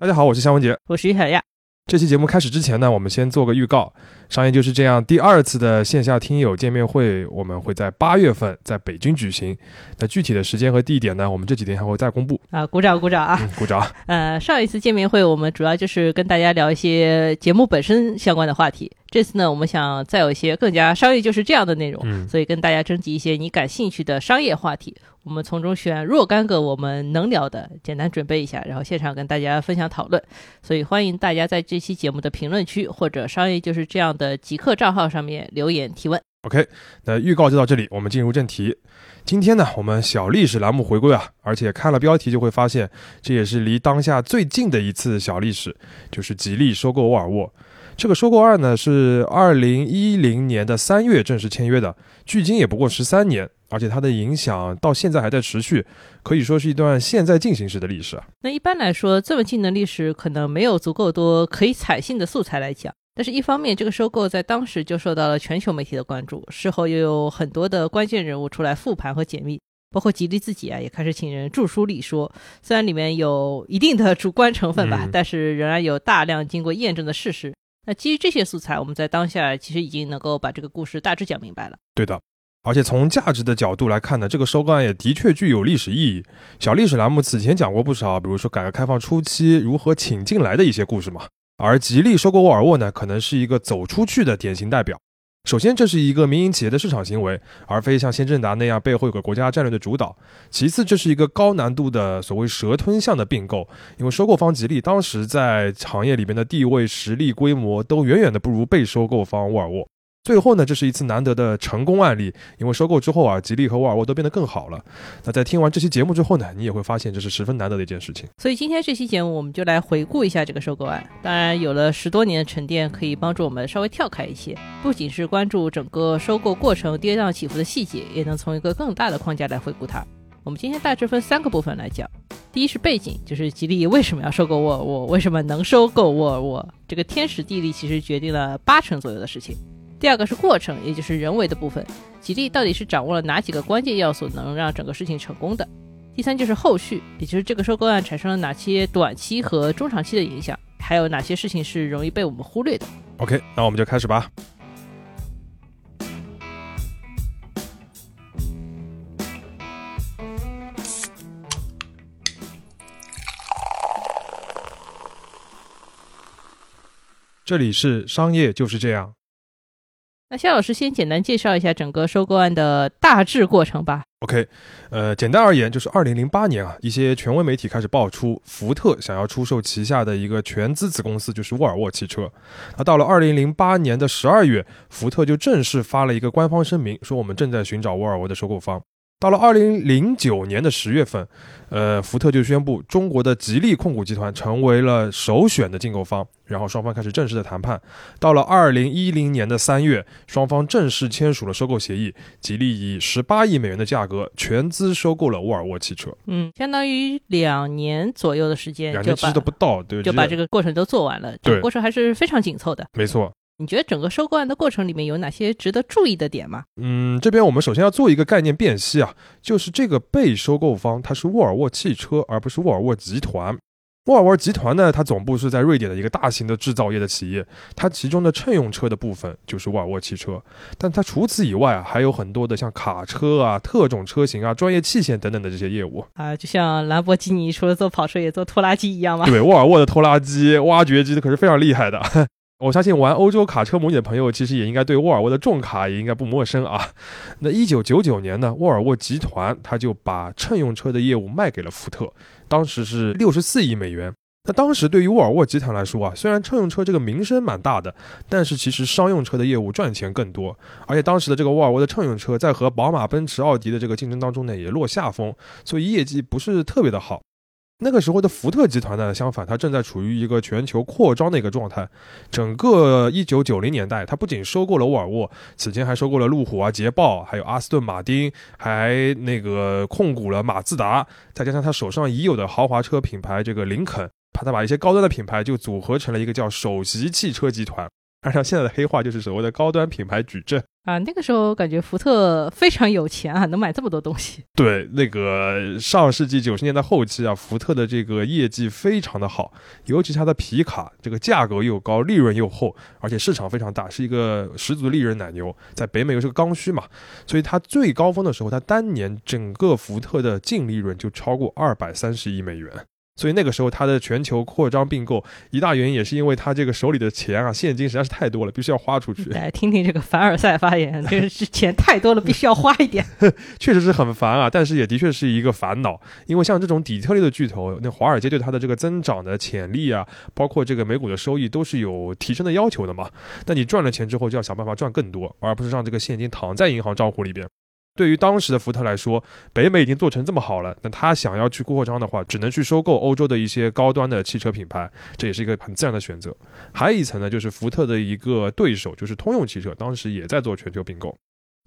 大家好，我是夏文杰。我是于小亚。这期节目开始之前呢，我们先做个预告。商业就是这样，第二次的线下听友见面会，我们会在八月份在北京举行。那具体的时间和地点呢，我们这几天还会再公布。啊，鼓掌鼓掌啊！鼓掌。呃，上一次见面会，我们主要就是跟大家聊一些节目本身相关的话题。这次呢，我们想再有一些更加商业就是这样的内容，嗯所以跟大家征集一些你感兴趣的商业话题。我们从中选若干个我们能聊的，简单准备一下，然后现场跟大家分享讨论。所以欢迎大家在这期节目的评论区或者商业就是这样的极客账号上面留言提问。OK，那预告就到这里，我们进入正题。今天呢，我们小历史栏目回归啊，而且看了标题就会发现，这也是离当下最近的一次小历史，就是吉利收购沃尔沃。这个收购案呢是二零一零年的三月正式签约的，距今也不过十三年，而且它的影响到现在还在持续，可以说是一段现在进行时的历史啊。那一般来说，这么近的历史可能没有足够多可以采信的素材来讲。但是，一方面，这个收购在当时就受到了全球媒体的关注，事后又有很多的关键人物出来复盘和解密，包括吉利自己啊，也开始请人著书立说。虽然里面有一定的主观成分吧，嗯但是仍然有大量经过验证的事实。那基于这些素材，我们在当下其实已经能够把这个故事大致讲明白了。对的。而且从价值的角度来看呢，这个收购案也的确具有历史意义。小历史栏目此前讲过不少，比如说改革开放初期如何请进来的一些故事嘛。而吉利收购沃尔沃呢，可能是一个走出去的典型代表。首先，这是一个民营企业的市场行为，而非像先正达那样背后有个国家战略的主导。其次，这是一个高难度的所谓蛇吞象的并购，因为收购方吉利当时在行业里边的地位、实力、规模都远远的不如被收购方沃尔沃。最后呢，这是一次难得的成功案例，因为收购之后啊，吉利和沃尔沃都变得更好了。那在听完这期节目之后呢，你也会发现这是十分难得的一件事情。所以今天这期节目，我们就来回顾一下这个收购案。当然，有了十多年的沉淀，可以帮助我们稍微跳开一些，不仅是关注整个收购过程跌宕起伏的细节，也能从一个更大的框架来回顾它。我们今天大致分三个部分来讲。第一是背景，就是吉利为什么要收购沃尔沃，为什么能收购沃尔沃，这个天时地利其实决定了八成左右的事情。第二个是过程，也就是人为的部分，吉利到底是掌握了哪几个关键要素，能让整个事情成功的。第三就是后续，也就是这个收购案产生了哪些短期和中长期的影响，还有哪些事情是容易被我们忽略的。OK，那我们就开始吧。这里是商业就是这样。那肖老师先简单介绍一下整个收购案的大致过程吧。OK，呃，简单而言，就是二零零八年啊，一些权威媒体开始爆出福特想要出售旗下的一个全资子公司，就是沃尔沃汽车。那到了二零零八年的十二月，福特就正式发了一个官方声明，说我们正在寻找沃尔沃的收购方。到了二零零九年的十月份，呃，福特就宣布中国的吉利控股集团成为了首选的竞购方，然后双方开始正式的谈判。到了二零一零年的三月，双方正式签署了收购协议，吉利以十八亿美元的价格全资收购了沃尔沃汽车，嗯，相当于两年左右的时间两年其实都不到，对，就把这个个过程都做完了，对这个过程还是非常紧凑的。没错。你觉得整个收购案的过程里面有哪些值得注意的点吗？嗯，这边我们首先要做一个概念辨析啊，就是这个被收购方它是沃尔沃汽车，而不是沃尔沃集团。沃尔沃集团呢，它总部是在瑞典的一个大型的制造业的企业，它其中的乘用车的部分就是沃尔沃汽车，但它除此以外啊，还有很多的像卡车啊、特种车型啊、专业器械等等的这些业务。啊，就像兰博基尼除了做跑车也做拖拉机一样吗？对，沃尔沃的拖拉机、挖掘机可是非常厉害的。我相信玩欧洲卡车模拟的朋友，其实也应该对沃尔沃的重卡也应该不陌生啊。那一九九九年呢，沃尔沃集团它就把乘用车的业务卖给了福特，当时是六十四亿美元。那当时对于沃尔沃集团来说啊，虽然乘用车这个名声蛮大的，但是其实商用车的业务赚钱更多。而且当时的这个沃尔沃的乘用车在和宝马、奔驰、奥迪的这个竞争当中呢，也落下风，所以业绩不是特别的好。那个时候的福特集团呢，相反，它正在处于一个全球扩张的一个状态。整个一九九零年代，它不仅收购了沃尔沃，此前还收购了路虎啊、捷豹，还有阿斯顿马丁，还那个控股了马自达，再加上它手上已有的豪华车品牌这个林肯，把它把一些高端的品牌就组合成了一个叫首席汽车集团。按照现在的黑话，就是所谓的高端品牌矩阵。啊，那个时候感觉福特非常有钱啊，能买这么多东西。对，那个上世纪九十年代后期啊，福特的这个业绩非常的好，尤其是它的皮卡，这个价格又高，利润又厚，而且市场非常大，是一个十足的利润奶牛。在北美又是个刚需嘛，所以它最高峰的时候，它当年整个福特的净利润就超过二百三十亿美元。所以那个时候，它的全球扩张并购一大原因也是因为它这个手里的钱啊，现金实在是太多了，必须要花出去。来听听这个凡尔赛发言，这是钱太多了，必须要花一点。确实是很烦啊，但是也的确是一个烦恼，因为像这种底特律的巨头，那华尔街对它的这个增长的潜力啊，包括这个美股的收益都是有提升的要求的嘛。那你赚了钱之后，就要想办法赚更多，而不是让这个现金躺在银行账户里边。对于当时的福特来说，北美已经做成这么好了，那他想要去扩张的话，只能去收购欧洲的一些高端的汽车品牌，这也是一个很自然的选择。还有一层呢，就是福特的一个对手，就是通用汽车，当时也在做全球并购。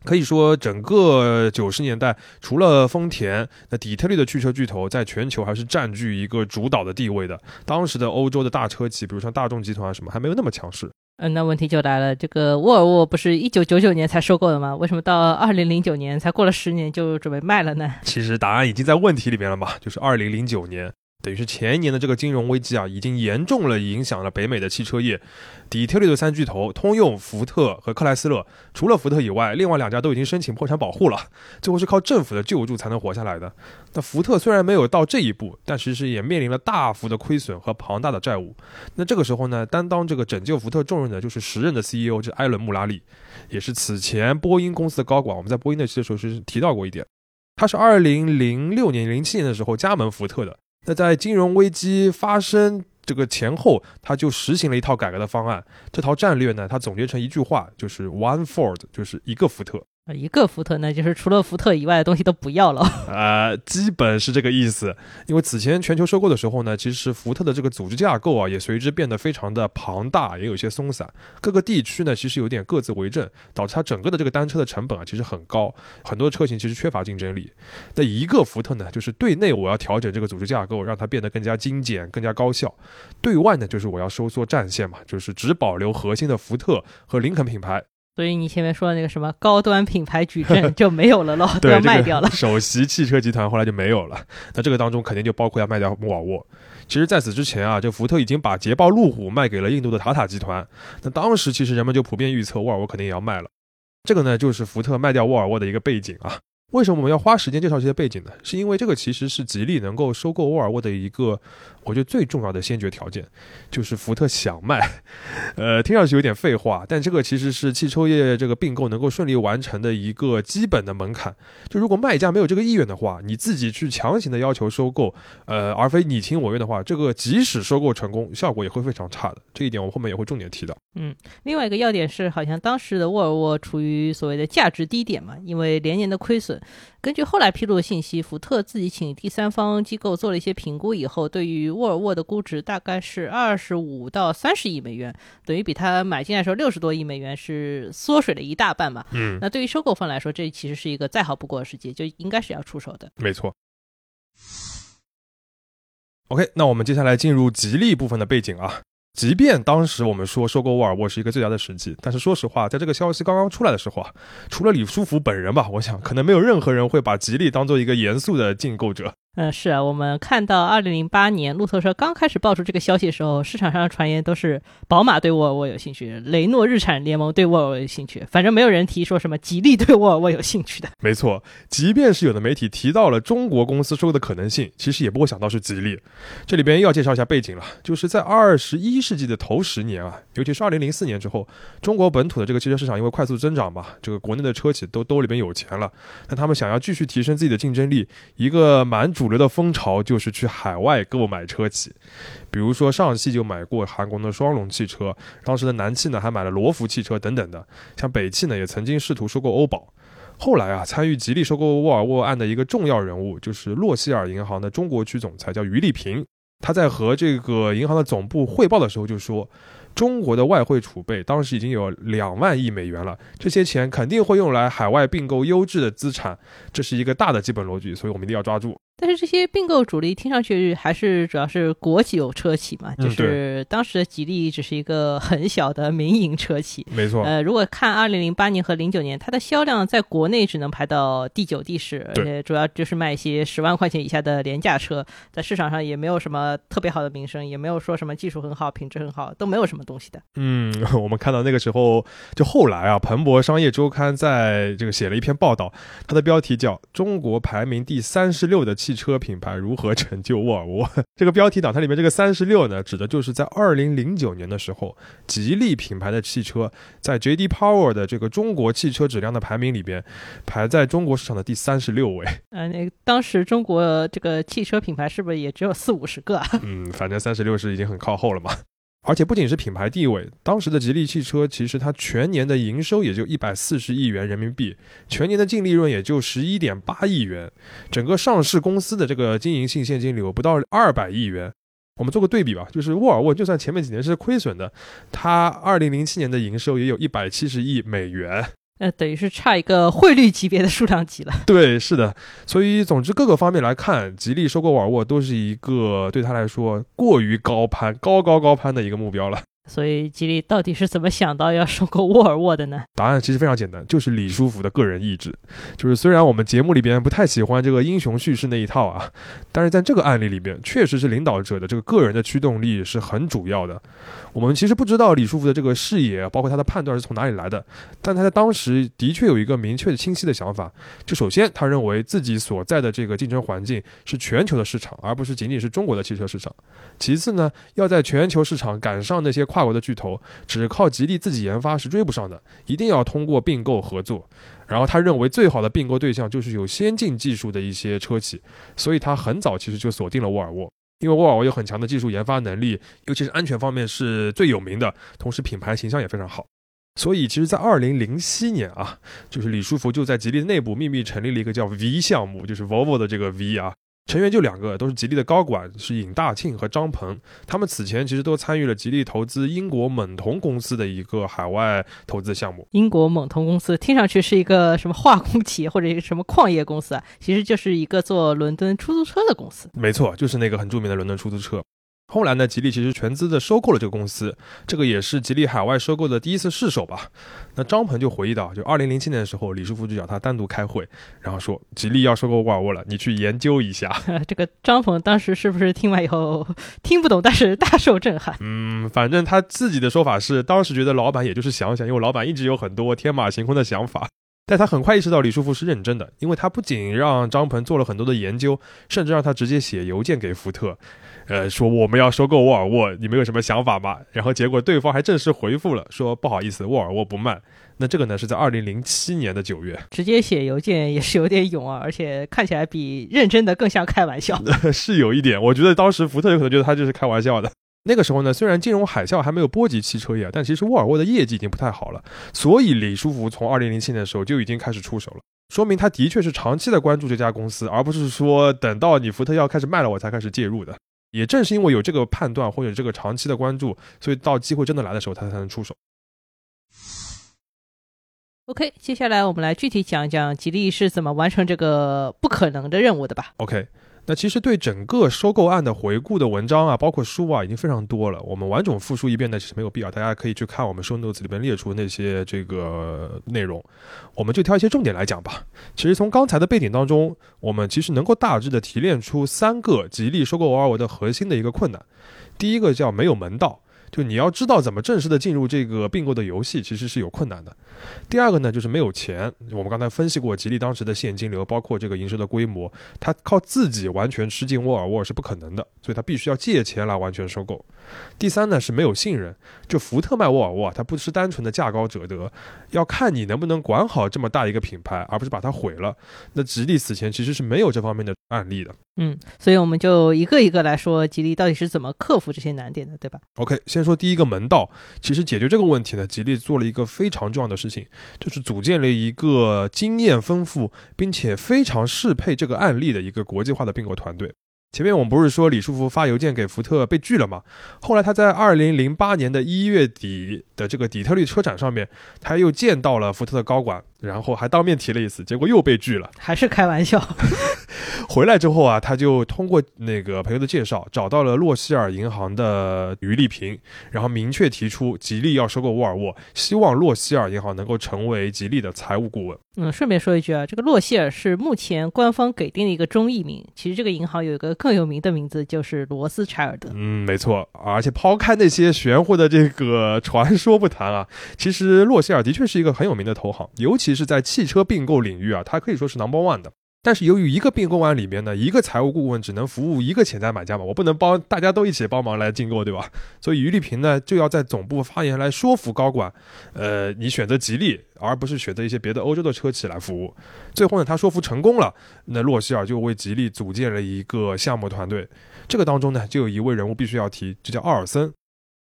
可以说，整个九十年代，除了丰田，那底特律的汽车巨头在全球还是占据一个主导的地位的。当时的欧洲的大车企，比如像大众集团啊什么，还没有那么强势。嗯，那问题就来了，这个沃尔沃不是一九九九年才收购的吗？为什么到二零零九年才过了十年就准备卖了呢？其实答案已经在问题里面了嘛，就是二零零九年。等于是前一年的这个金融危机啊，已经严重了影响了北美的汽车业。底特律的三巨头通用、福特和克莱斯勒，除了福特以外，另外两家都已经申请破产保护了，最后是靠政府的救助才能活下来的。那福特虽然没有到这一步，但其实也面临了大幅的亏损和庞大的债务。那这个时候呢，担当这个拯救福特重任的就是时任的 CEO，就是艾伦·穆拉利，也是此前波音公司的高管。我们在波音那期的时候是提到过一点，他是二零零六年、零七年的时候加盟福特的。那在金融危机发生这个前后，他就实行了一套改革的方案。这套战略呢，他总结成一句话，就是 One Ford，就是一个福特。啊，一个福特呢，就是除了福特以外的东西都不要了。呃，基本是这个意思。因为此前全球收购的时候呢，其实福特的这个组织架构啊，也随之变得非常的庞大，也有些松散。各个地区呢，其实有点各自为政，导致它整个的这个单车的成本啊，其实很高，很多车型其实缺乏竞争力。那一个福特呢，就是对内我要调整这个组织架构，让它变得更加精简、更加高效；对外呢，就是我要收缩战线嘛，就是只保留核心的福特和林肯品牌。所以你前面说的那个什么高端品牌矩阵 就没有了喽，都要卖掉了。首席汽车集团后来就没有了，那这个当中肯定就包括要卖掉沃尔沃。其实，在此之前啊，这福特已经把捷豹路虎卖给了印度的塔塔集团。那当时其实人们就普遍预测沃尔沃肯定也要卖了。这个呢，就是福特卖掉沃尔沃的一个背景啊。为什么我们要花时间介绍这些背景呢？是因为这个其实是吉利能够收购沃尔沃的一个，我觉得最重要的先决条件，就是福特想卖。呃，听上去有点废话，但这个其实是汽车业这个并购能够顺利完成的一个基本的门槛。就如果卖家没有这个意愿的话，你自己去强行的要求收购，呃，而非你情我愿的话，这个即使收购成功，效果也会非常差的。这一点我后面也会重点提到。嗯，另外一个要点是，好像当时的沃尔沃处于所谓的价值低点嘛，因为连年的亏损。根据后来披露的信息，福特自己请第三方机构做了一些评估以后，对于沃尔沃的估值大概是二十五到三十亿美元，等于比他买进来时候六十多亿美元是缩水了一大半嘛。嗯，那对于收购方来说，这其实是一个再好不过的时机，就应该是要出手的。没错。OK，那我们接下来进入吉利部分的背景啊。即便当时我们说收购沃尔沃是一个最佳的时机，但是说实话，在这个消息刚刚出来的时候啊，除了李书福本人吧，我想可能没有任何人会把吉利当做一个严肃的竞购者。嗯，是啊，我们看到二零零八年路透社刚开始爆出这个消息的时候，市场上的传言都是宝马对沃尔沃有兴趣，雷诺日产联盟对沃尔沃有兴趣，反正没有人提说什么吉利对沃尔沃有兴趣的。没错，即便是有的媒体提到了中国公司收购的可能性，其实也不会想到是吉利。这里边又要介绍一下背景了，就是在二十一世纪的头十年啊，尤其是二零零四年之后，中国本土的这个汽车市场因为快速增长嘛，这个国内的车企都兜里边有钱了，那他们想要继续提升自己的竞争力，一个蛮主。主流的风潮就是去海外购买车企，比如说上汽就买过韩国的双龙汽车，当时的南汽呢还买了罗孚汽车等等的。像北汽呢也曾经试图收购欧宝。后来啊，参与吉利收购沃尔沃案的一个重要人物就是洛希尔银行的中国区总裁叫于立平。他在和这个银行的总部汇报的时候就说，中国的外汇储备当时已经有两万亿美元了，这些钱肯定会用来海外并购优质的资产，这是一个大的基本逻辑，所以我们一定要抓住。但是这些并购主力听上去还是主要是国有车企嘛，嗯就是当时的吉利只是一个很小的民营车企。没错，呃，如果看二零零八年和零九年，它的销量在国内只能排到第九、第十，而且主要就是卖一些十万块钱以下的廉价车，在市场上也没有什么特别好的名声，也没有说什么技术很好、品质很好，都没有什么东西的。嗯，我们看到那个时候，就后来啊，彭博商业周刊在这个写了一篇报道，它的标题叫《中国排名第三十六的汽车品牌如何成就沃尔沃》。这个标题党，它里面这个三十六呢，指的就是在二零零九年的时候，吉利品牌的汽车在 J.D. Power 的这个中国汽车质量的排名里边，排在中国市场的第三十六位。呃，那当时中国这个汽车品牌是不是也只有四五十个啊？嗯，反正三十六是已经很靠后了嘛。而且不仅是品牌地位，当时的吉利汽车其实它全年的营收也就一百四十亿元人民币，全年的净利润也就十一点八亿元，整个上市公司的这个经营性现金流不到二百亿元。我们做个对比吧，就是沃尔沃就算前面几年是亏损的，它二零零七年的营收也有一百七十亿美元。呃，等于是差一个汇率级别的数量级了。对，是的，所以总之各个方面来看，吉利收购沃尔沃都是一个对他来说过于高攀、高高高攀的一个目标了。所以吉利到底是怎么想到要收购沃尔沃的呢？答案其实非常简单，就是李书福的个人意志。就是虽然我们节目里边不太喜欢这个英雄叙事那一套啊，但是在这个案例里边，确实是领导者的这个个人的驱动力是很主要的。我们其实不知道李书福的这个视野，包括他的判断是从哪里来的，但他在当时的确有一个明确的、清晰的想法。就首先，他认为自己所在的这个竞争环境是全球的市场，而不是仅仅是中国的汽车市场。其次呢，要在全球市场赶上那些跨国的巨头，只靠吉利自己研发是追不上的，一定要通过并购合作。然后他认为最好的并购对象就是有先进技术的一些车企，所以他很早其实就锁定了沃尔沃。因为沃尔沃有很强的技术研发能力，尤其是安全方面是最有名的，同时品牌形象也非常好。所以，其实，在二零零七年啊，就是李书福就在吉利内部秘密成立了一个叫 V 项目，就是 Volvo 的这个 V 啊，成员就两个，都是吉利的高管，是尹大庆和张鹏。他们此前其实都参与了吉利投资英国猛童公司的一个海外投资项目。英国猛童公司听上去是一个什么化工企业或者一个什么矿业公司啊，其实就是一个做伦敦出租车的公司。没错，就是那个很著名的伦敦出租车。后来呢，吉利其实全资的收购了这个公司，这个也是吉利海外收购的第一次试手吧。那张鹏就回忆到，就二零零七年的时候，李书福就找他单独开会，然后说吉利要收购沃尔沃了，你去研究一下。这个张鹏当时是不是听完以后听不懂，但是大受震撼？嗯，反正他自己的说法是，当时觉得老板也就是想想，因为老板一直有很多天马行空的想法。但他很快意识到李书福是认真的，因为他不仅让张鹏做了很多的研究，甚至让他直接写邮件给福特，呃，说我们要收购沃尔沃，你们有什么想法吗？然后结果对方还正式回复了，说不好意思，沃尔沃不卖。那这个呢是在二零零七年的九月，直接写邮件也是有点勇啊，而且看起来比认真的更像开玩笑。是有一点，我觉得当时福特有可能觉得他就是开玩笑的。那个时候呢，虽然金融海啸还没有波及汽车业，但其实沃尔沃的业绩已经不太好了，所以李书福从二零零七年的时候就已经开始出手了，说明他的确是长期的关注这家公司，而不是说等到你福特要开始卖了我才开始介入的。也正是因为有这个判断或者这个长期的关注，所以到机会真的来的时候，他才能出手。OK，接下来我们来具体讲一讲吉利是怎么完成这个不可能的任务的吧。OK，那其实对整个收购案的回顾的文章啊，包括书啊，已经非常多了。我们完整复述一遍呢，其实没有必要，大家可以去看我们收 notes 里边列出那些这个内容，我们就挑一些重点来讲吧。其实从刚才的背景当中，我们其实能够大致的提炼出三个吉利收购沃尔沃的核心的一个困难。第一个叫没有门道。就你要知道怎么正式的进入这个并购的游戏，其实是有困难的。第二个呢，就是没有钱。我们刚才分析过，吉利当时的现金流，包括这个营收的规模，它靠自己完全吃进沃尔沃是不可能的，所以它必须要借钱来完全收购。第三呢是没有信任，就福特卖沃尔沃，它不是单纯的价高者得，要看你能不能管好这么大一个品牌，而不是把它毁了。那吉利此前其实是没有这方面的案例的。嗯，所以我们就一个一个来说，吉利到底是怎么克服这些难点的，对吧？OK，先说第一个门道。其实解决这个问题呢，吉利做了一个非常重要的事情，就是组建了一个经验丰富并且非常适配这个案例的一个国际化的并购团队。前面我们不是说李书福发邮件给福特被拒了吗？后来他在二零零八年的一月底的这个底特律车展上面，他又见到了福特的高管，然后还当面提了一次，结果又被拒了。还是开玩笑？回来之后啊，他就通过那个朋友的介绍，找到了洛希尔银行的余丽萍，然后明确提出吉利要收购沃尔沃，希望洛希尔银行能够成为吉利的财务顾问。嗯，顺便说一句啊，这个洛希尔是目前官方给定的一个中译名，其实这个银行有一个更有名的名字，就是罗斯柴尔德。嗯，没错，而且抛开那些玄乎的这个传说不谈啊，其实洛希尔的确是一个很有名的投行，尤其是在汽车并购领域啊，它可以说是 number one 的。但是由于一个并购案里面呢，一个财务顾问只能服务一个潜在买家嘛，我不能帮大家都一起帮忙来竞购，对吧？所以于立平呢就要在总部发言来说服高管，呃，你选择吉利，而不是选择一些别的欧洲的车企来服务。最后呢，他说服成功了，那洛希尔就为吉利组建了一个项目团队。这个当中呢，就有一位人物必须要提，就叫奥尔森。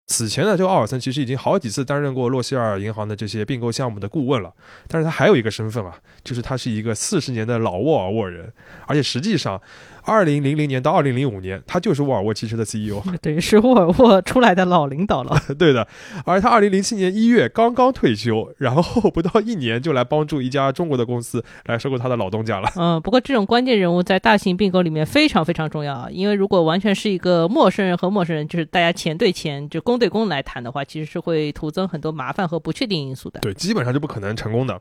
此前呢，这个奥尔森其实已经好几次担任过洛希尔银行的这些并购项目的顾问了，但是他还有一个身份啊，就是他是一个四十年的老沃尔沃人，而且实际上。二零零零年到二零零五年，他就是沃尔沃汽车的 CEO，等于是沃尔沃出来的老领导了。对的，而他二零零七年一月刚刚退休，然后不到一年就来帮助一家中国的公司来收购他的老东家了。嗯，不过这种关键人物在大型并购里面非常非常重要啊，因为如果完全是一个陌生人和陌生人，就是大家钱对钱就公对公来谈的话，其实是会徒增很多麻烦和不确定因素的。对，基本上是不可能成功的。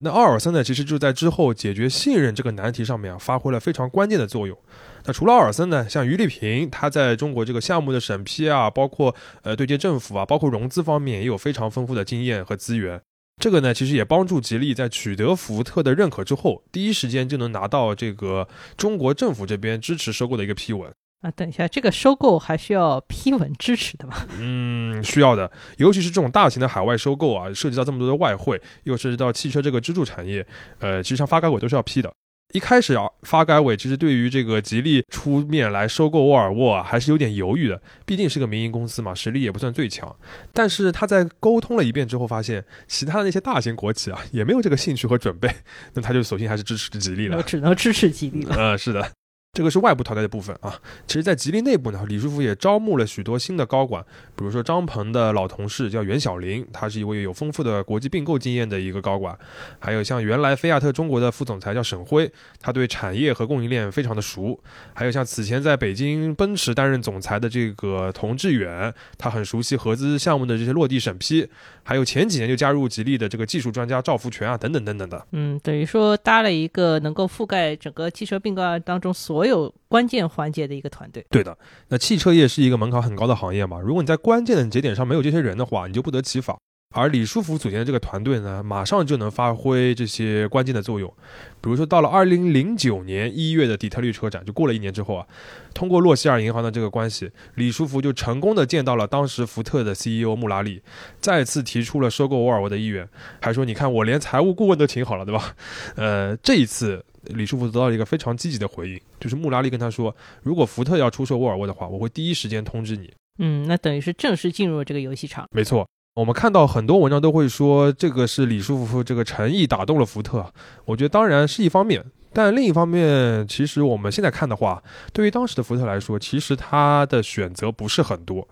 那奥尔森呢，其实就在之后解决信任这个难题上面啊，发挥了非常关键的作用。那除了奥尔森呢，像于立平，他在中国这个项目的审批啊，包括呃对接政府啊，包括融资方面也有非常丰富的经验和资源。这个呢，其实也帮助吉利在取得福特的认可之后，第一时间就能拿到这个中国政府这边支持收购的一个批文。啊，等一下，这个收购还需要批文支持的吗？嗯，需要的，尤其是这种大型的海外收购啊，涉及到这么多的外汇，又涉及到汽车这个支柱产业，呃，其实像发改委都是要批的。一开始啊，发改委其实对于这个吉利出面来收购沃尔沃啊，还是有点犹豫的，毕竟是个民营公司嘛，实力也不算最强。但是他在沟通了一遍之后，发现其他的那些大型国企啊，也没有这个兴趣和准备，那他就索性还是支持吉利了。只能支持吉利了。呃，是的。这个是外部淘汰的部分啊，其实，在吉利内部呢，李书福也招募了许多新的高管，比如说张鹏的老同事叫袁小林，他是一位有丰富的国际并购经验的一个高管，还有像原来菲亚特中国的副总裁叫沈辉，他对产业和供应链非常的熟，还有像此前在北京奔驰担任总裁的这个童志远，他很熟悉合资项目的这些落地审批，还有前几年就加入吉利的这个技术专家赵福全啊，等等等等的，嗯，等于说搭了一个能够覆盖整个汽车并购案当中所。有有关键环节的一个团队，对的。那汽车业是一个门槛很高的行业嘛？如果你在关键的节点上没有这些人的话，你就不得其法。而李书福组建的这个团队呢，马上就能发挥这些关键的作用。比如说，到了二零零九年一月的底特律车展，就过了一年之后啊，通过洛希尔银行的这个关系，李书福就成功的见到了当时福特的 CEO 穆拉利，再次提出了收购沃尔沃的意愿，还说：“你看，我连财务顾问都请好了，对吧？”呃，这一次。李书福得到了一个非常积极的回应，就是穆拉利跟他说，如果福特要出售沃尔沃的话，我会第一时间通知你。嗯，那等于是正式进入了这个游戏场。没错，我们看到很多文章都会说，这个是李书福这个诚意打动了福特。我觉得当然是一方面。但另一方面，其实我们现在看的话，对于当时的福特来说，其实他的选择不是很多，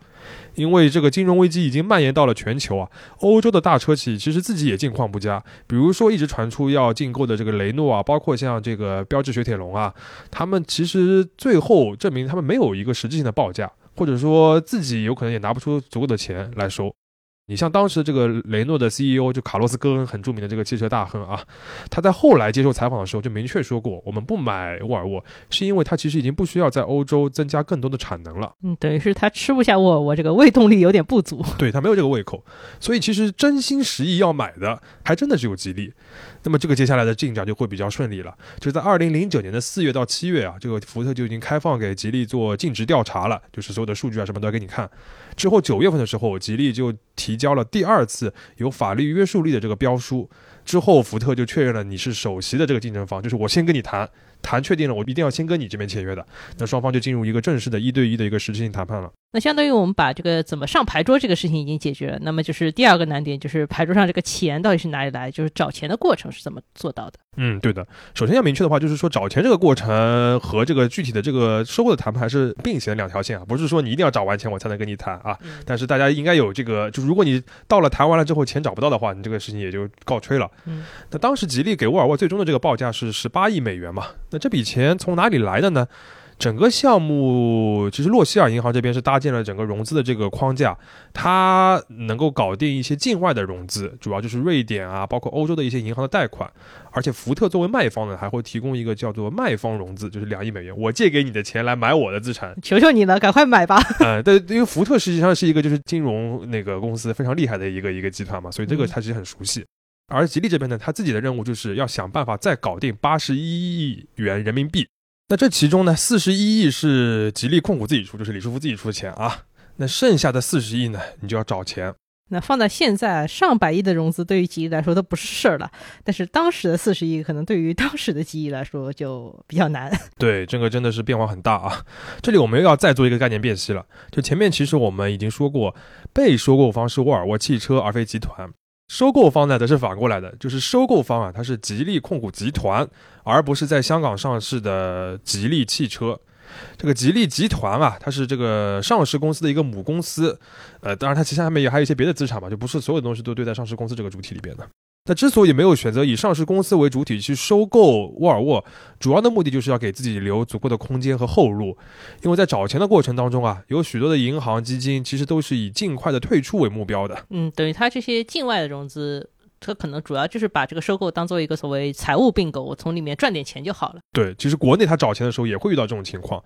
因为这个金融危机已经蔓延到了全球啊。欧洲的大车企其实自己也境况不佳，比如说一直传出要竞购的这个雷诺啊，包括像这个标致雪铁龙啊，他们其实最后证明他们没有一个实质性的报价，或者说自己有可能也拿不出足够的钱来收。你像当时这个雷诺的 CEO 就卡洛斯·戈恩，很著名的这个汽车大亨啊，他在后来接受采访的时候就明确说过，我们不买沃尔沃，是因为他其实已经不需要在欧洲增加更多的产能了。嗯，等于是他吃不下沃尔沃，这个胃动力有点不足。对他没有这个胃口，所以其实真心实意要买的，还真的只有吉利。那么这个接下来的进展就会比较顺利了。就在二零零九年的四月到七月啊，这个福特就已经开放给吉利做尽职调查了，就是所有的数据啊什么都要给你看。之后九月份的时候，吉利就提交了第二次有法律约束力的这个标书。之后福特就确认了你是首席的这个竞争方，就是我先跟你谈谈确定了，我一定要先跟你这边签约的。那双方就进入一个正式的一对一的一个实质性谈判了。那相当于我们把这个怎么上牌桌这个事情已经解决了，那么就是第二个难点，就是牌桌上这个钱到底是哪里来，就是找钱的过程是怎么做到的？嗯，对的。首先要明确的话，就是说找钱这个过程和这个具体的这个收购的谈判是并行的两条线啊，不是说你一定要找完钱我才能跟你谈啊。但是大家应该有这个，就如果你到了谈完了之后钱找不到的话，你这个事情也就告吹了。嗯，那当时吉利给沃尔沃最终的这个报价是十八亿美元嘛？那这笔钱从哪里来的呢？整个项目其实洛希尔银行这边是搭建了整个融资的这个框架，它能够搞定一些境外的融资，主要就是瑞典啊，包括欧洲的一些银行的贷款。而且福特作为卖方呢，还会提供一个叫做卖方融资，就是两亿美元，我借给你的钱来买我的资产。求求你了，赶快买吧！嗯，对，因为福特实际上是一个就是金融那个公司非常厉害的一个一个集团嘛，所以这个他其实很熟悉。而吉利这边呢，他自己的任务就是要想办法再搞定八十一亿元人民币。那这其中呢，四十一亿是吉利控股自己出，就是李书福自己出的钱啊。那剩下的四十亿呢，你就要找钱。那放在现在，上百亿的融资对于吉利来说都不是事儿了。但是当时的四十亿，可能对于当时的吉利来说就比较难。对，这个真的是变化很大啊。这里我们又要再做一个概念辨析了。就前面其实我们已经说过，被收购方是沃尔沃汽车，而非集团。收购方呢，则是反过来的，就是收购方啊，它是吉利控股集团，而不是在香港上市的吉利汽车。这个吉利集团啊，它是这个上市公司的一个母公司，呃，当然它旗下面也还有一些别的资产嘛，就不是所有的东西都堆在上市公司这个主体里边的。那之所以没有选择以上市公司为主体去收购沃尔沃，主要的目的就是要给自己留足够的空间和后路，因为在找钱的过程当中啊，有许多的银行基金其实都是以尽快的退出为目标的。嗯，等于它这些境外的融资。它可能主要就是把这个收购当做一个所谓财务并购，我从里面赚点钱就好了。对，其实国内他找钱的时候也会遇到这种情况。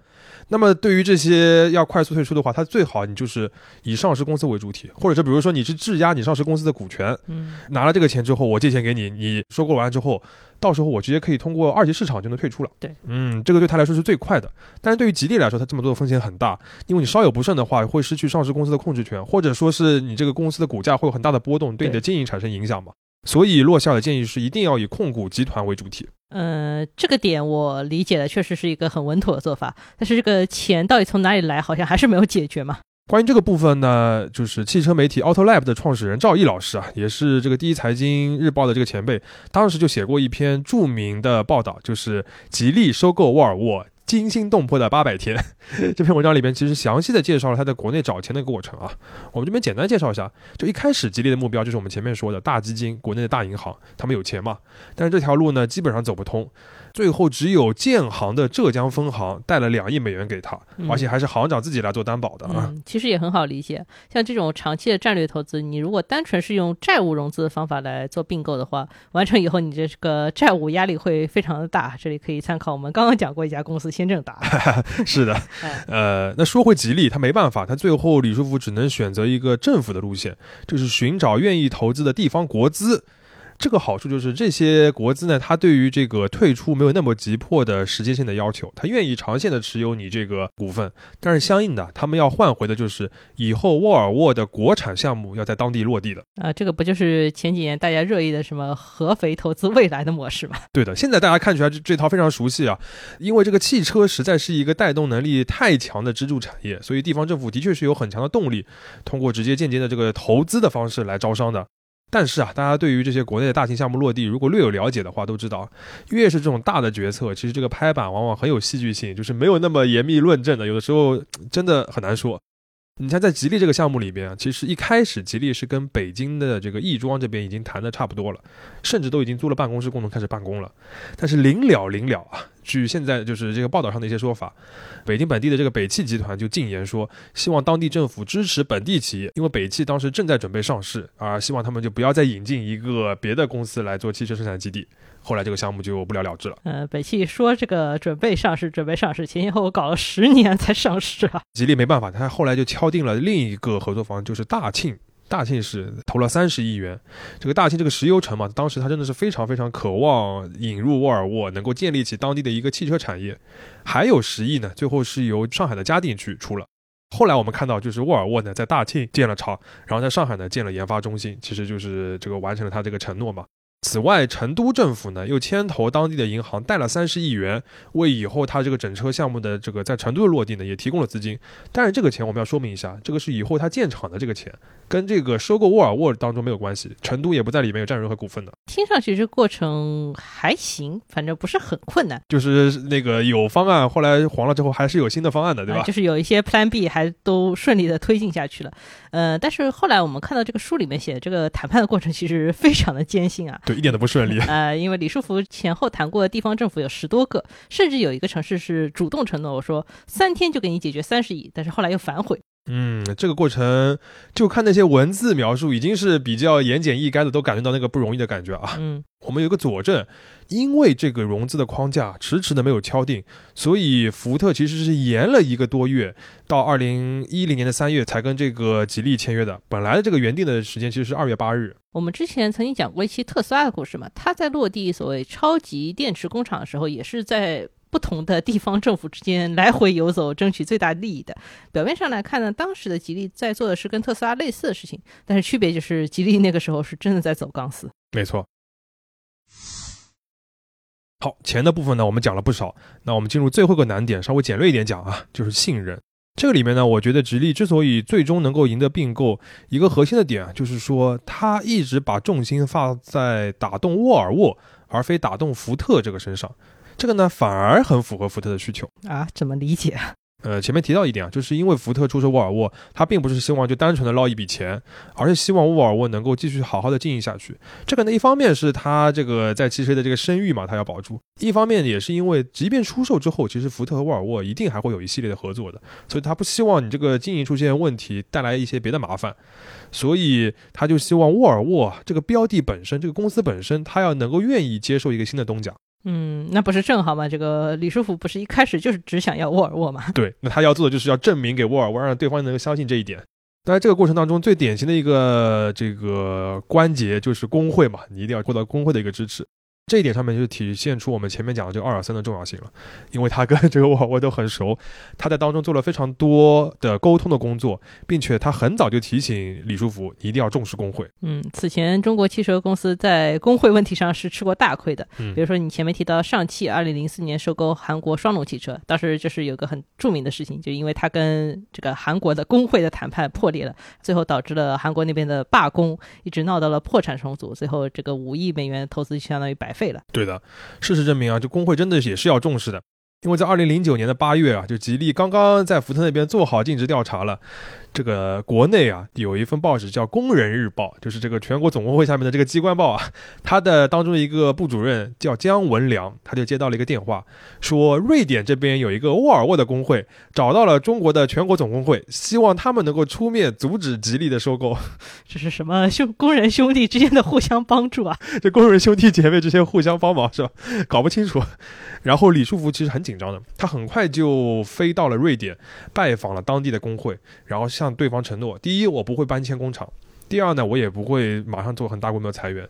那么对于这些要快速退出的话，它最好你就是以上市公司为主体，或者是比如说你是质押你上市公司的股权，嗯，拿了这个钱之后，我借钱给你，你收购完之后，到时候我直接可以通过二级市场就能退出了。对，嗯，这个对他来说是最快的。但是对于吉利来说，他这么做的风险很大，因为你稍有不慎的话，会失去上市公司的控制权，或者说是你这个公司的股价会有很大的波动，对你的经营产生影响嘛。所以，落下的建议是一定要以控股集团为主体。呃，这个点我理解的确实是一个很稳妥的做法。但是，这个钱到底从哪里来，好像还是没有解决嘛。关于这个部分呢，就是汽车媒体 AutoLab 的创始人赵毅老师啊，也是这个第一财经日报的这个前辈，当时就写过一篇著名的报道，就是吉利收购沃尔沃。惊心动魄的八百天，这篇文章里边其实详细的介绍了他在国内找钱的过程啊。我们这边简单介绍一下，就一开始吉利的目标就是我们前面说的大基金、国内的大银行，他们有钱嘛，但是这条路呢基本上走不通。最后只有建行的浙江分行贷了两亿美元给他，而且还是行长自己来做担保的啊。其实也很好理解，像这种长期的战略投资，你如果单纯是用债务融资的方法来做并购的话，完成以后你这个债务压力会非常的大。这里可以参考我们刚刚讲过一家公司先正达。是的，呃，那说回吉利，他没办法，他最后李书福只能选择一个政府的路线，就是寻找愿意投资的地方国资。这个好处就是这些国资呢，它对于这个退出没有那么急迫的时间性的要求，它愿意长线的持有你这个股份，但是相应的，他们要换回的就是以后沃尔沃的国产项目要在当地落地的啊，这个不就是前几年大家热议的什么合肥投资未来的模式吗？对的，现在大家看起来这这套非常熟悉啊，因为这个汽车实在是一个带动能力太强的支柱产业，所以地方政府的确是有很强的动力，通过直接间接的这个投资的方式来招商的。但是啊，大家对于这些国内的大型项目落地，如果略有了解的话，都知道，越是这种大的决策，其实这个拍板往往很有戏剧性，就是没有那么严密论证的，有的时候真的很难说。你像，在吉利这个项目里边啊，其实一开始吉利是跟北京的这个亦庄这边已经谈的差不多了，甚至都已经租了办公室共同开始办公了。但是临了临了啊，据现在就是这个报道上的一些说法，北京本地的这个北汽集团就进言说，希望当地政府支持本地企业，因为北汽当时正在准备上市，啊，希望他们就不要再引进一个别的公司来做汽车生产基地。后来这个项目就不了了之了。呃，北汽说这个准备上市，准备上市，前前后后搞了十年才上市啊。吉利没办法，他后来就敲定了另一个合作方，就是大庆。大庆是投了三十亿元。这个大庆这个石油城嘛，当时他真的是非常非常渴望引入沃尔沃，能够建立起当地的一个汽车产业。还有十亿呢，最后是由上海的嘉定区出了。后来我们看到，就是沃尔沃呢在大庆建了厂，然后在上海呢建了研发中心，其实就是这个完成了他这个承诺嘛。此外，成都政府呢又牵头当地的银行贷了三十亿元，为以后它这个整车项目的这个在成都的落地呢也提供了资金。但是这个钱我们要说明一下，这个是以后它建厂的这个钱，跟这个收购沃尔沃当中没有关系，成都也不在里面有占任何股份的。听上去这过程还行，反正不是很困难，就是那个有方案，后来黄了之后还是有新的方案的，对吧？就是有一些 Plan B 还都顺利的推进下去了。呃，但是后来我们看到这个书里面写，这个谈判的过程其实非常的艰辛啊。对，一点都不顺利。呃，因为李书福前后谈过的地方政府有十多个，甚至有一个城市是主动承诺我说三天就给你解决三十亿，但是后来又反悔。嗯，这个过程就看那些文字描述，已经是比较言简意赅的，都感觉到那个不容易的感觉啊。嗯，我们有个佐证，因为这个融资的框架迟迟的没有敲定，所以福特其实是延了一个多月，到二零一零年的三月才跟这个吉利签约的。本来的这个原定的时间其实是二月八日。我们之前曾经讲过一期特斯拉的故事嘛，它在落地所谓超级电池工厂的时候，也是在。不同的地方政府之间来回游走，争取最大利益的。表面上来看呢，当时的吉利在做的是跟特斯拉类似的事情，但是区别就是吉利那个时候是真的在走钢丝。没错。好，钱的部分呢，我们讲了不少。那我们进入最后一个难点，稍微简略一点讲啊，就是信任。这个里面呢，我觉得吉利之所以最终能够赢得并购，一个核心的点啊，就是说他一直把重心放在打动沃尔沃，而非打动福特这个身上。这个呢，反而很符合福特的需求啊？怎么理解？呃，前面提到一点啊，就是因为福特出售沃尔沃，他并不是希望就单纯的捞一笔钱，而是希望沃尔沃能够继续好好的经营下去。这个呢，一方面是他这个在汽车的这个声誉嘛，他要保住；一方面也是因为，即便出售之后，其实福特和沃尔沃一定还会有一系列的合作的，所以他不希望你这个经营出现问题，带来一些别的麻烦，所以他就希望沃尔沃这个标的本身，这个公司本身，他要能够愿意接受一个新的东家。嗯，那不是正好吗？这个李书福不是一开始就是只想要沃尔沃吗？对，那他要做的就是要证明给沃尔沃，让对方能够相信这一点。当然，这个过程当中最典型的一个这个关节就是工会嘛，你一定要获得工会的一个支持。这一点上面就体现出我们前面讲的这个奥尔森的重要性了，因为他跟这个沃尔沃都很熟，他在当中做了非常多的沟通的工作，并且他很早就提醒李书福一定要重视工会。嗯，此前中国汽车公司在工会问题上是吃过大亏的。嗯，比如说你前面提到上汽二零零四年收购韩国双龙汽车，当时就是有个很著名的事情，就因为他跟这个韩国的工会的谈判破裂了，最后导致了韩国那边的罢工，一直闹到了破产重组，最后这个五亿美元投资就相当于白。废了，对的，事实证明啊，这工会真的也是要重视的，因为在二零零九年的八月啊，就吉利刚刚在福特那边做好尽职调查了。这个国内啊，有一份报纸叫《工人日报》，就是这个全国总工会下面的这个机关报啊。它的当中的一个部主任叫姜文良，他就接到了一个电话，说瑞典这边有一个沃尔沃的工会找到了中国的全国总工会，希望他们能够出面阻止吉利的收购。这是什么兄工人兄弟之间的互相帮助啊？这工人兄弟姐妹之间互相帮忙是吧？搞不清楚。然后李书福其实很紧张的，他很快就飞到了瑞典，拜访了当地的工会，然后向向对方承诺：第一，我不会搬迁工厂；第二呢，我也不会马上做很大规模裁员。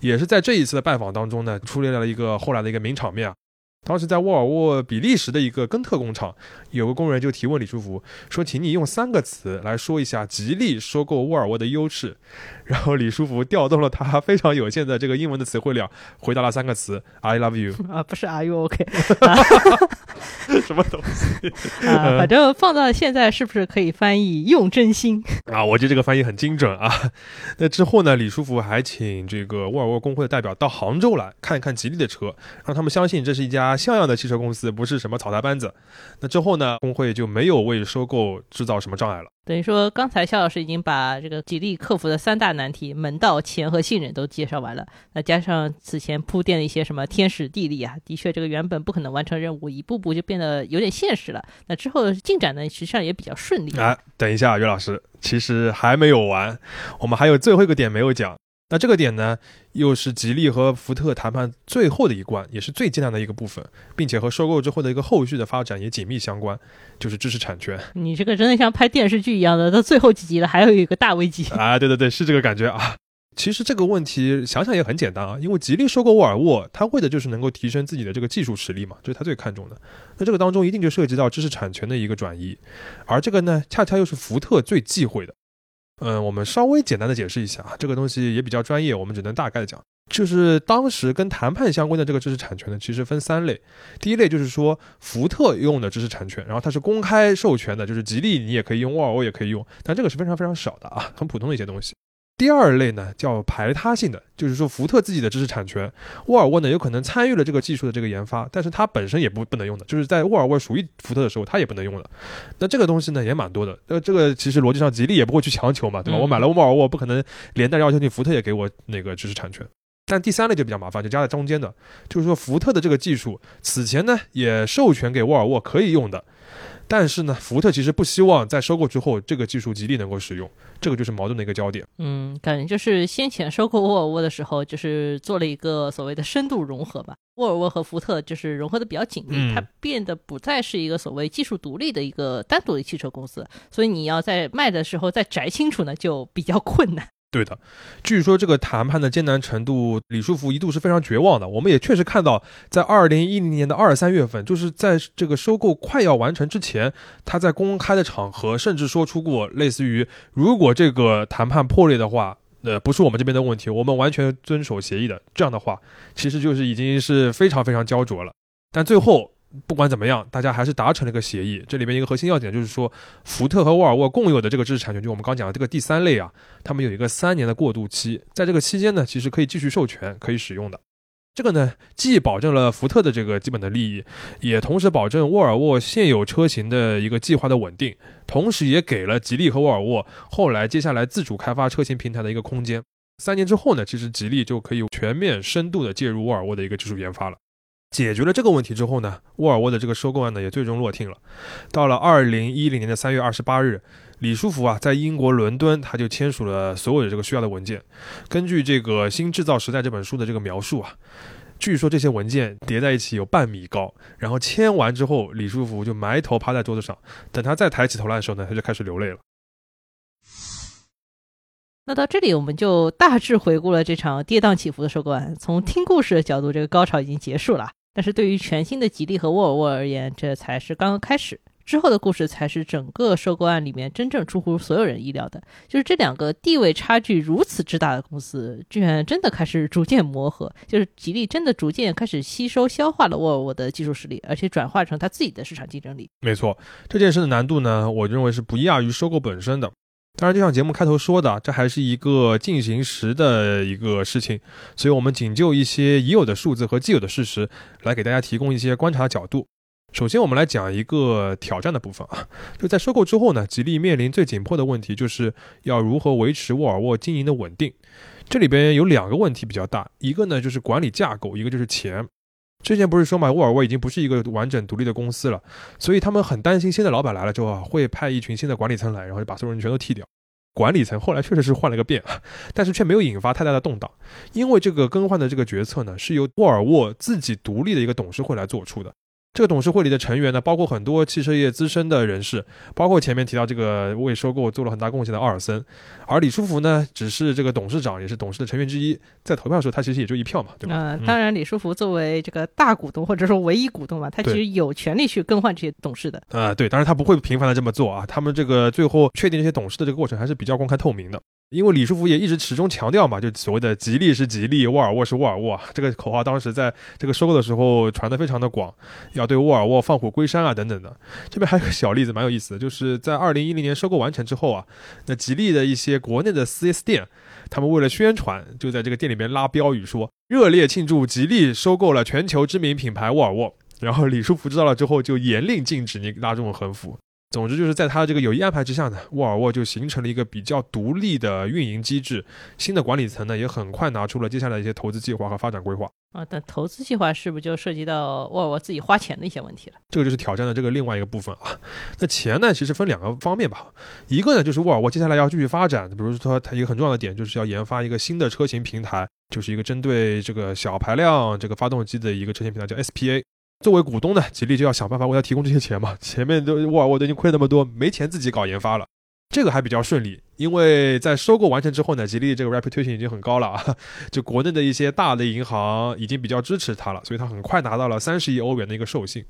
也是在这一次的拜访当中呢，出现了一个后来的一个名场面啊。当时在沃尔沃比利时的一个根特工厂，有个工人就提问李书福说：“请你用三个词来说一下吉利收购沃尔沃的优势。”然后李书福调动了他 非常有限的这个英文的词汇量，回答了三个词：“I love you。”啊，不是 “Are you OK？” 什么东西 啊？反正放到现在是不是可以翻译“用真心” 啊？我觉得这个翻译很精准啊。那之后呢，李书福还请这个沃尔沃工会的代表到杭州来看一看吉利的车，让他们相信这是一家。像样的汽车公司不是什么草台班子，那之后呢，工会就没有为收购制造什么障碍了。等于说，刚才肖老师已经把这个吉利克服的三大难题——门道、钱和信任都介绍完了。那加上此前铺垫的一些什么天时地利啊，的确，这个原本不可能完成任务，一步步就变得有点现实了。那之后进展呢，实际上也比较顺利。哎，等一下，岳老师，其实还没有完，我们还有最后一个点没有讲。那这个点呢，又是吉利和福特谈判最后的一关，也是最艰难的一个部分，并且和收购之后的一个后续的发展也紧密相关，就是知识产权。你这个真的像拍电视剧一样的，到最后几集了，还有一个大危机 啊！对对对，是这个感觉啊。其实这个问题想想也很简单啊，因为吉利收购沃尔沃，它为的就是能够提升自己的这个技术实力嘛，这是他最看重的。那这个当中一定就涉及到知识产权的一个转移，而这个呢，恰恰又是福特最忌讳的。嗯，我们稍微简单的解释一下啊，这个东西也比较专业，我们只能大概的讲。就是当时跟谈判相关的这个知识产权呢，其实分三类。第一类就是说福特用的知识产权，然后它是公开授权的，就是吉利你也可以用，沃尔沃也可以用，但这个是非常非常少的啊，很普通的一些东西。第二类呢叫排他性的，就是说福特自己的知识产权，沃尔沃呢有可能参与了这个技术的这个研发，但是它本身也不不能用的，就是在沃尔沃属于福特的时候，它也不能用的。那这个东西呢也蛮多的，那，这个其实逻辑上吉利也不会去强求嘛，对吧？嗯我买了沃尔沃，不可能连带要求你福特也给我那个知识产权。但第三类就比较麻烦，就夹在中间的，就是说福特的这个技术此前呢也授权给沃尔沃可以用的，但是呢福特其实不希望在收购之后这个技术吉利能够使用，这个就是矛盾的一个焦点。嗯，感觉就是先前收购沃尔沃的时候，就是做了一个所谓的深度融合吧。沃尔沃和福特就是融合的比较紧密，嗯它变得不再是一个所谓技术独立的一个单独的汽车公司，所以你要在卖的时候再摘清楚呢，就比较困难。对的，据说这个谈判的艰难程度，李书福一度是非常绝望的。我们也确实看到，在二零一零年的二三月份，就是在这个收购快要完成之前，他在公开的场合甚至说出过类似于“如果这个谈判破裂的话，呃，不是我们这边的问题，我们完全遵守协议的”这样的话，其实就是已经是非常非常焦灼了。但最后不管怎么样，大家还是达成了一个协议。这里面一个核心要点就是说，福特和沃尔沃共有的这个知识产权，就我们刚讲的这个第三类啊，他们有一个三年的过渡期，在这个期间呢，其实可以继续授权，可以使用的。这个呢，既保证了福特的这个基本的利益，也同时保证沃尔沃现有车型的一个计划的稳定，同时也给了吉利和沃尔沃后来接下来自主开发车型平台的一个空间。三年之后呢，其实吉利就可以全面深度的介入沃尔沃的一个技术研发了。解决了这个问题之后呢，沃尔沃的这个收购案呢也最终落定了。到了二零一零年的三月二十八日，李书福啊在英国伦敦他就签署了所有的这个需要的文件。根据这个《新制造时代》这本书的这个描述啊，据说这些文件叠在一起有半米高。然后签完之后，李书福就埋头趴在桌子上，等他再抬起头来的时候呢，他就开始流泪了。那到这里，我们就大致回顾了这场跌宕起伏的收购案。从听故事的角度，这个高潮已经结束了。但是对于全新的吉利和沃尔沃而言，这才是刚刚开始。之后的故事才是整个收购案里面真正出乎所有人意料的，就是这两个地位差距如此之大的公司，居然真的开始逐渐磨合，就是吉利真的逐渐开始吸收消化了沃尔沃的技术实力，而且转化成它自己的市场竞争力。没错，这件事的难度呢，我认为是不亚于收购本身的。当然，就像节目开头说的，这还是一个进行时的一个事情，所以我们仅就一些已有的数字和既有的事实来给大家提供一些观察角度。首先，我们来讲一个挑战的部分啊，就在收购之后呢，吉利面临最紧迫的问题就是要如何维持沃尔沃经营的稳定。这里边有两个问题比较大，一个呢就是管理架构，一个就是钱。之前不是说嘛，沃尔沃已经不是一个完整独立的公司了，所以他们很担心新的老板来了之后啊，会派一群新的管理层来，然后就把所有人全都替掉。管理层后来确实是换了个遍，但是却没有引发太大的动荡，因为这个更换的这个决策呢，是由沃尔沃自己独立的一个董事会来做出的。这个董事会里的成员呢，包括很多汽车业资深的人士，包括前面提到这个为收购做了很大贡献的奥尔森，而李书福呢，只是这个董事长，也是董事的成员之一，在投票的时候，他其实也就一票嘛，对吧？呃，嗯当然，李书福作为这个大股东或者说唯一股东嘛，他其实有权利去更换这些董事的。啊、对，当然他不会频繁的这么做啊。他们这个最后确定这些董事的这个过程还是比较公开透明的，因为李书福也一直始终强调嘛，就所谓的吉利是吉利，沃尔沃是沃尔沃，这个口号当时在这个收购的时候传得非常的广，要对沃尔沃放虎归山啊等等的。这边还有个小例子蛮有意思的，就是在二零一零年收购完成之后啊，那吉利的一些国内的 4S 店。他们为了宣传，就在这个店里面拉标语说：“热烈庆祝吉利收购了全球知名品牌沃尔沃。”然后李书福知道了之后，就严令禁止你拉这种横幅。总之就是在他这个有意安排之下呢，沃尔沃就形成了一个比较独立的运营机制。新的管理层呢，也很快拿出了接下来的一些投资计划和发展规划。啊，但投资计划是不是就涉及到沃尔沃自己花钱的一些问题了？这个就是挑战的这个另外一个部分啊。那钱呢，其实分两个方面吧。一个呢，就是沃尔沃接下来要继续发展，比如说它一个很重要的点，就是要研发一个新的车型平台，就是一个针对这个小排量这个发动机的一个车型平台，叫 SPA。作为股东呢，吉利就要想办法为他提供这些钱嘛。前面都沃尔沃都已经亏那么多，没钱自己搞研发了。这个还比较顺利，因为在收购完成之后呢，吉利这个 reputation 已经很高了啊，就国内的一些大的银行已经比较支持它了，所以它很快拿到了三十亿欧元的一个授信。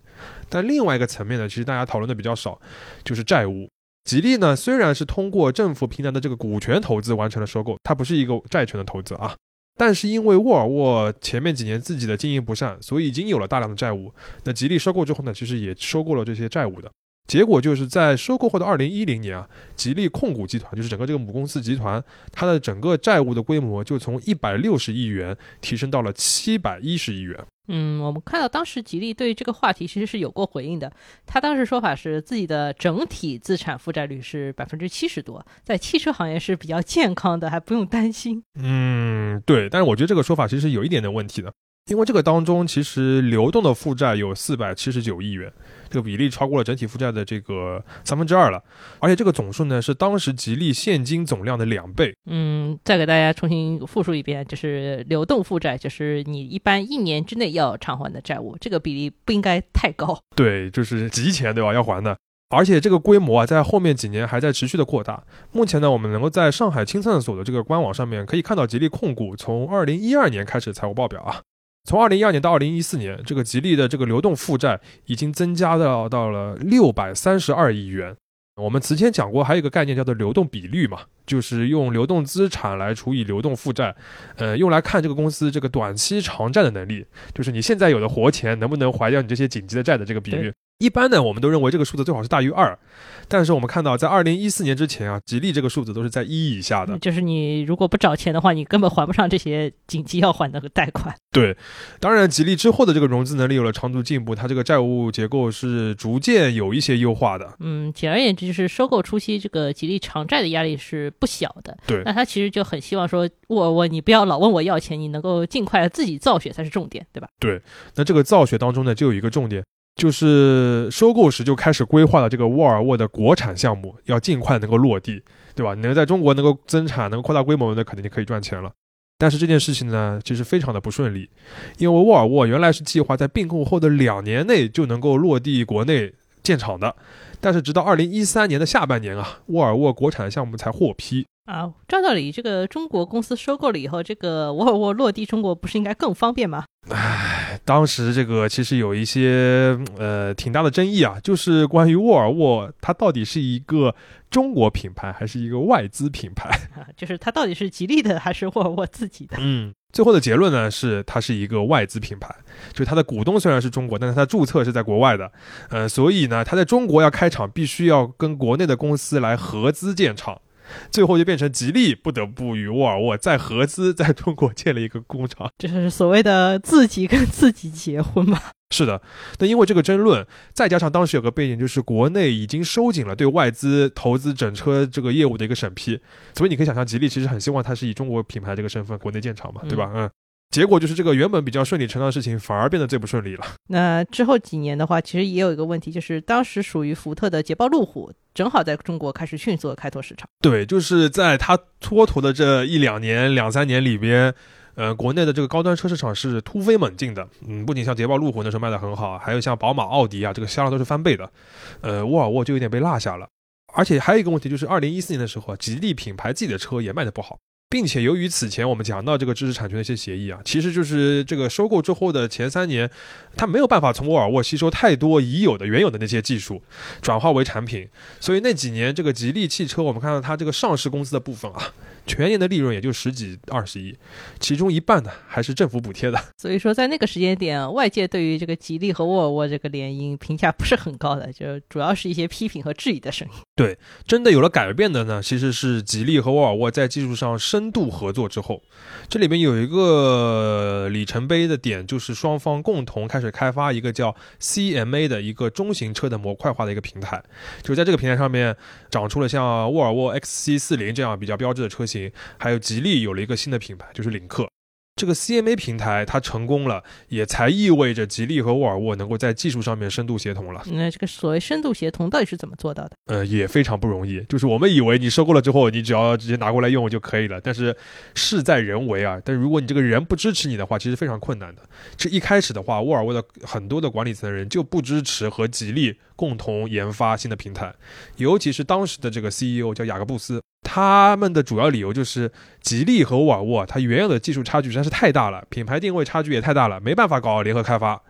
但另外一个层面呢，其实大家讨论的比较少，就是债务。吉利呢，虽然是通过政府平台的这个股权投资完成了收购，它不是一个债权的投资啊。但是因为沃尔沃前面几年自己的经营不善，所以已经有了大量的债务。那吉利收购之后呢，其实也收购了这些债务的。结果就是在收购后的二零一零年啊，吉利控股集团就是整个这个母公司集团，它的整个债务的规模就从一百六十亿元提升到了七百一十亿元。嗯，我们看到当时吉利对这个话题其实是有过回应的。他当时说法是自己的整体资产负债率是百分之七十多，在汽车行业是比较健康的，还不用担心。嗯，对。但是我觉得这个说法其实是有一点点问题的，因为这个当中其实流动的负债有四百七十九亿元。这个比例超过了整体负债的这个三分之二了，而且这个总数呢是当时吉利现金总量的两倍。嗯，再给大家重新复述一遍，就是流动负债，就是你一般一年之内要偿还的债务，这个比例不应该太高。对，就是急钱对吧？要还的，而且这个规模啊，在后面几年还在持续的扩大。目前呢，我们能够在上海清算所的这个官网上面可以看到，吉利控股从二零一二年开始财务报表啊。从二零一二年到二零一四年，这个吉利的这个流动负债已经增加到到了六百三十二亿元。我们此前讲过，还有一个概念叫做流动比率嘛，就是用流动资产来除以流动负债，呃，用来看这个公司这个短期偿债的能力，就是你现在有的活钱能不能还掉你这些紧急的债的这个比率。一般呢，我们都认为这个数字最好是大于二，但是我们看到在二零一四年之前啊，吉利这个数字都是在一以下的。就是你如果不找钱的话，你根本还不上这些紧急要还的贷款。对，当然吉利之后的这个融资能力有了长足进步，它这个债务结构是逐渐有一些优化的。嗯，简而言之，就是收购初期这个吉利偿债的压力是不小的。对，那他其实就很希望说，我我你不要老问我要钱，你能够尽快自己造血才是重点，对吧？对，那这个造血当中呢，就有一个重点。就是收购时就开始规划了这个沃尔沃的国产项目，要尽快能够落地，对吧？能在中国能够增产，能够扩大规模，那肯定就可以赚钱了。但是这件事情呢，其实非常的不顺利，因为沃尔沃原来是计划在并购后的两年内就能够落地国内建厂的，但是直到二零一三年的下半年啊，沃尔沃国产项目才获批。啊，照道理，这个中国公司收购了以后，这个沃尔沃落地中国不是应该更方便吗？唉，当时这个其实有一些呃挺大的争议啊，就是关于沃尔沃它到底是一个中国品牌还是一个外资品牌？就是它到底是吉利的还是沃尔沃自己的？嗯，最后的结论呢是它是一个外资品牌，就是它的股东虽然是中国，但是它注册是在国外的，呃，所以呢，它在中国要开厂必须要跟国内的公司来合资建厂。最后就变成吉利不得不与沃尔沃再合资，在中国建了一个工厂，这是所谓的自己跟自己结婚嘛？是的，那因为这个争论，再加上当时有个背景，就是国内已经收紧了对外资投资整车这个业务的一个审批，所以你可以想象，吉利其实很希望它是以中国品牌这个身份国内建厂嘛，对吧？嗯。结果就是这个原本比较顺理成章的事情，反而变得最不顺利了。那之后几年的话，其实也有一个问题，就是当时属于福特的捷豹路虎，正好在中国开始迅速的开拓市场。对，就是在它蹉跎的这一两年、两三年里边，呃，国内的这个高端车市场是突飞猛进的。嗯，不仅像捷豹路虎那时候卖的很好，还有像宝马、奥迪啊，这个销量都是翻倍的。呃，沃尔沃就有点被落下了。而且还有一个问题，就是二零一四年的时候，吉利品牌自己的车也卖的不好。并且由于此前我们讲到这个知识产权的一些协议啊，其实就是这个收购之后的前三年，它没有办法从沃尔沃吸收太多已有的原有的那些技术，转化为产品，所以那几年这个吉利汽车，我们看到它这个上市公司的部分啊。全年的利润也就十几二十亿，其中一半呢还是政府补贴的。所以说，在那个时间点，外界对于这个吉利和沃尔沃这个联姻评价不是很高的，就主要是一些批评和质疑的声音。对，真的有了改变的呢，其实是吉利和沃尔沃在技术上深度合作之后。这里面有一个里程碑的点，就是双方共同开始开发一个叫 CMA 的一个中型车的模块化的一个平台，就在这个平台上面长出了像沃尔沃 XC40 这样比较标志的车型。还有吉利有了一个新的品牌，就是领克。这个 CMA 平台它成功了，也才意味着吉利和沃尔沃能够在技术上面深度协同了。那这个所谓深度协同到底是怎么做到的？呃，也非常不容易。就是我们以为你收购了之后，你只要直接拿过来用就可以了，但是事在人为啊。但如果你这个人不支持你的话，其实非常困难的。这一开始的话，沃尔沃的很多的管理层的人就不支持和吉利共同研发新的平台，尤其是当时的这个 CEO 叫雅各布斯。他们的主要理由就是，吉利和沃尔沃它原有的技术差距实在是太大了，品牌定位差距也太大了，没办法搞联合开发。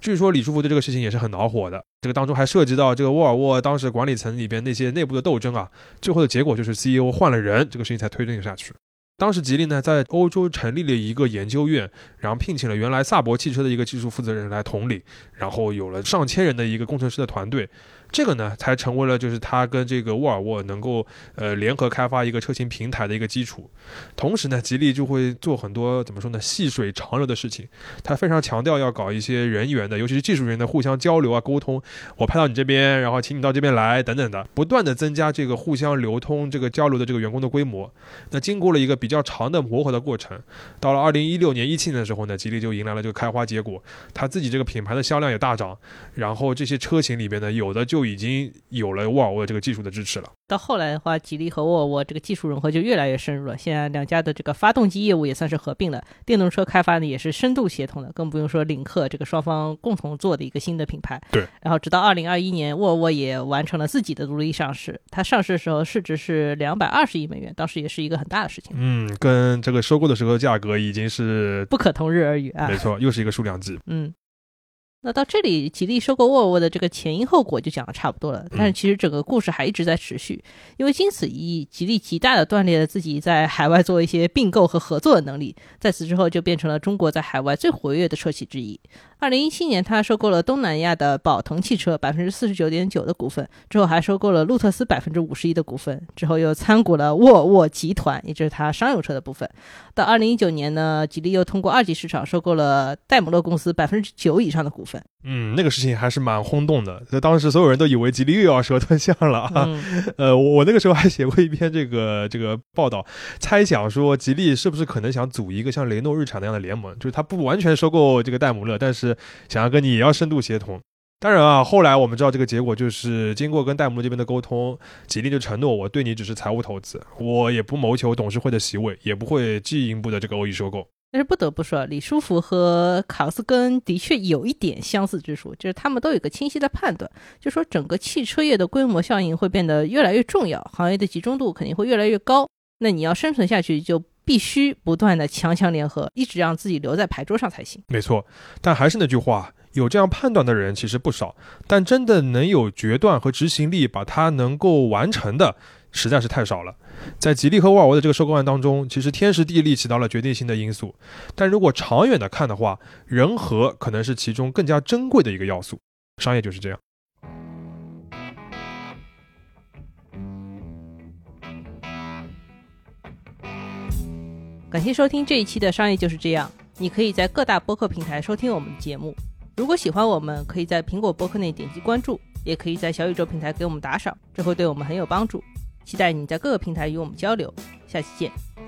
据说李书福对这个事情也是很恼火的，这个当中还涉及到这个沃尔沃当时管理层里边那些内部的斗争啊。最后的结果就是 CEO 换了人，这个事情才推进下去。当时吉利呢在欧洲成立了一个研究院，然后聘请了原来萨博汽车的一个技术负责人来统领，然后有了上千人的一个工程师的团队。这个呢，才成为了就是他跟这个沃尔沃能够呃联合开发一个车型平台的一个基础。同时呢，吉利就会做很多怎么说呢，细水长流的事情。他非常强调要搞一些人员的，尤其是技术人员的互相交流啊、沟通。我派到你这边，然后请你到这边来，等等的，不断的增加这个互相流通、这个交流的这个员工的规模。那经过了一个比较长的磨合的过程，到了二零一六年、一七年的时候呢，吉利就迎来了这个开花结果，他自己这个品牌的销量也大涨，然后这些车型里边呢，有的就就已经有了沃尔沃这个技术的支持了。到后来的话，吉利和沃尔沃这个技术融合就越来越深入了。现在两家的这个发动机业务也算是合并了，电动车开发呢也是深度协同的，更不用说领克这个双方共同做的一个新的品牌。对。然后直到二零二一年，沃尔沃也完成了自己的独立上市。它上市的时候市值是两百二十亿美元，当时也是一个很大的事情。嗯，跟这个收购的时候价格已经是不可同日而语啊。没错，又是一个数量级。嗯。那到这里，吉利收购沃尔沃的这个前因后果就讲的差不多了。但是其实整个故事还一直在持续，因为经此一役，吉利极大的锻炼了自己在海外做一些并购和合作的能力，在此之后就变成了中国在海外最活跃的车企之一。二零一七年，他收购了东南亚的宝腾汽车百分之四十九点九的股份，之后还收购了路特斯百分之五十一的股份，之后又参股了沃尔沃集团，也就是他商用车的部分。到二零一九年呢，吉利又通过二级市场收购了戴姆勒公司百分之九以上的股份。嗯，那个事情还是蛮轰动的，在当时所有人都以为吉利又要蛇吞象了啊。呃，我那个时候还写过一篇这个这个报道，猜想说吉利是不是可能想组一个像雷诺、日产那样的联盟，就是他不完全收购这个戴姆勒，但是。想要跟你也要深度协同，当然啊，后来我们知道这个结果就是经过跟戴姆勒这边的沟通，吉利就承诺我对你只是财务投资，我也不谋求董事会的席位，也不会进一步的这个欧意收购。但是不得不说，李书福和卡斯根的确有一点相似之处，就是他们都有个清晰的判断，就说整个汽车业的规模效应会变得越来越重要，行业的集中度肯定会越来越高。那你要生存下去就。必须不断的强强联合，一直让自己留在牌桌上才行。没错，但还是那句话，有这样判断的人其实不少，但真的能有决断和执行力把它能够完成的，实在是太少了。在吉利和沃尔沃的这个收购案当中，其实天时地利起到了决定性的因素，但如果长远的看的话，人和可能是其中更加珍贵的一个要素。商业就是这样。感谢收听这一期的商业就是这样。你可以在各大播客平台收听我们的节目。如果喜欢我们，可以在苹果播客内点击关注，也可以在小宇宙平台给我们打赏，这会对我们很有帮助。期待你在各个平台与我们交流。下期见。